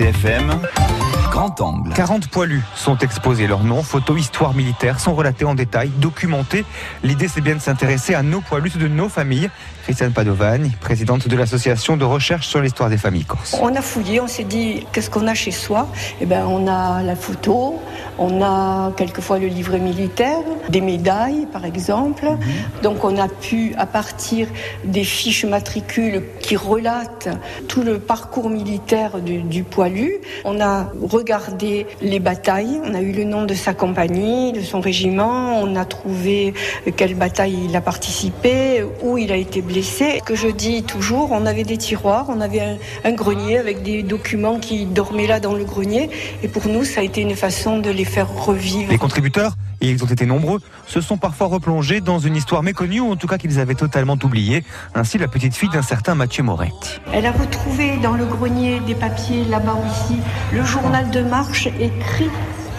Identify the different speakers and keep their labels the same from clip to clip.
Speaker 1: RCFM, grand angle.
Speaker 2: 40 poilus sont exposés. Leurs noms, photos, histoires militaires sont relatés en détail, documentés. L'idée, c'est bien de s'intéresser à nos poilus de nos familles. Christiane Padovani, présidente de l'association de recherche sur l'histoire des familles corses.
Speaker 3: On a fouillé, on s'est dit qu'est-ce qu'on a chez soi? Eh ben, on a la photo, on a quelquefois le livret militaire, des médailles par exemple. Donc on a pu, à partir des fiches matricules qui relatent tout le parcours militaire du, du poilu, on a regardé les batailles, on a eu le nom de sa compagnie, de son régiment, on a trouvé quelle bataille il a participé, où il a été blessé. Que je dis toujours, on avait des tiroirs, on avait un, un grenier avec des documents qui dormaient là dans le grenier, et pour nous ça a été une façon de les faire revivre.
Speaker 2: Les contributeurs, et ils ont été nombreux, se sont parfois replongés dans une histoire méconnue ou en tout cas qu'ils avaient totalement oubliée. Ainsi la petite fille d'un certain Mathieu Moretti.
Speaker 3: Elle a retrouvé dans le grenier des papiers là-bas aussi le journal de marche écrit.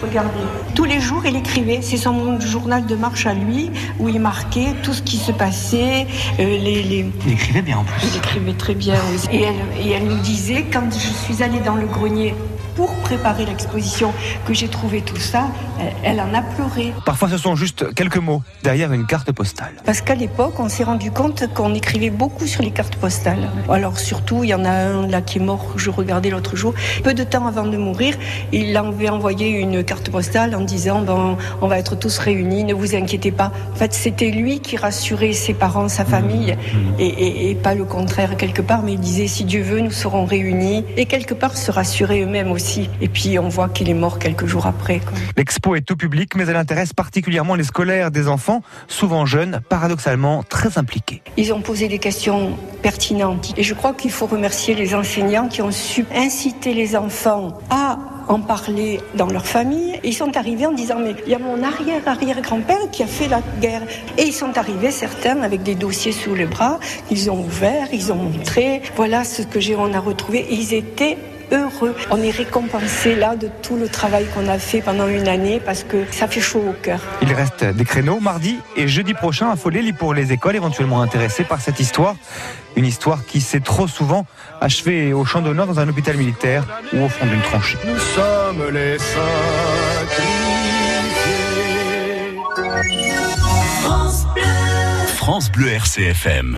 Speaker 3: Regardez, tous les jours il écrivait, c'est son journal de marche à lui, où il marquait tout ce qui se passait, euh, les, les...
Speaker 2: Il écrivait bien en plus.
Speaker 3: Il écrivait très bien, oui. Et elle, et elle nous disait, quand je suis allée dans le grenier pour préparer l'exposition, que j'ai trouvé tout ça, elle, elle en a pleuré.
Speaker 2: Parfois ce sont juste quelques mots derrière une carte postale.
Speaker 3: Parce qu'à l'époque, on s'est rendu compte qu'on écrivait beaucoup sur les cartes postales. Alors surtout, il y en a un là qui est mort, je regardais l'autre jour. Peu de temps avant de mourir, il avait envoyé une carte postale en disant ben, on va être tous réunis, ne vous inquiétez pas. En fait, c'était lui qui rassurait ses parents, sa famille, et, et, et pas le contraire quelque part, mais il disait si Dieu veut, nous serons réunis. Et quelque part se rassurer eux-mêmes aussi. Et puis on voit qu'il est mort quelques jours après.
Speaker 2: L'expo est tout public, mais elle intéresse particulièrement les scolaires des enfants, souvent jeunes, paradoxalement très impliqués.
Speaker 3: Ils ont posé des questions pertinentes. Et je crois qu'il faut remercier les enseignants qui ont su inciter les enfants à en parler dans leur famille. Ils sont arrivés en disant, mais il y a mon arrière-arrière-grand-père qui a fait la guerre. Et ils sont arrivés, certains, avec des dossiers sous les bras. Ils ont ouvert, ils ont montré, voilà ce que j'ai, on a retrouvé. Et ils étaient heureux. On est récompensé là de tout le travail qu'on a fait pendant une année parce que ça fait chaud au cœur.
Speaker 2: Il reste des créneaux mardi et jeudi prochain à Folélie pour les écoles éventuellement intéressées par cette histoire. Une histoire qui s'est trop souvent achevée au champ d'honneur dans un hôpital militaire ou au fond d'une tranchée.
Speaker 4: Nous sommes les sacrifiés.
Speaker 1: France Bleu RCFM.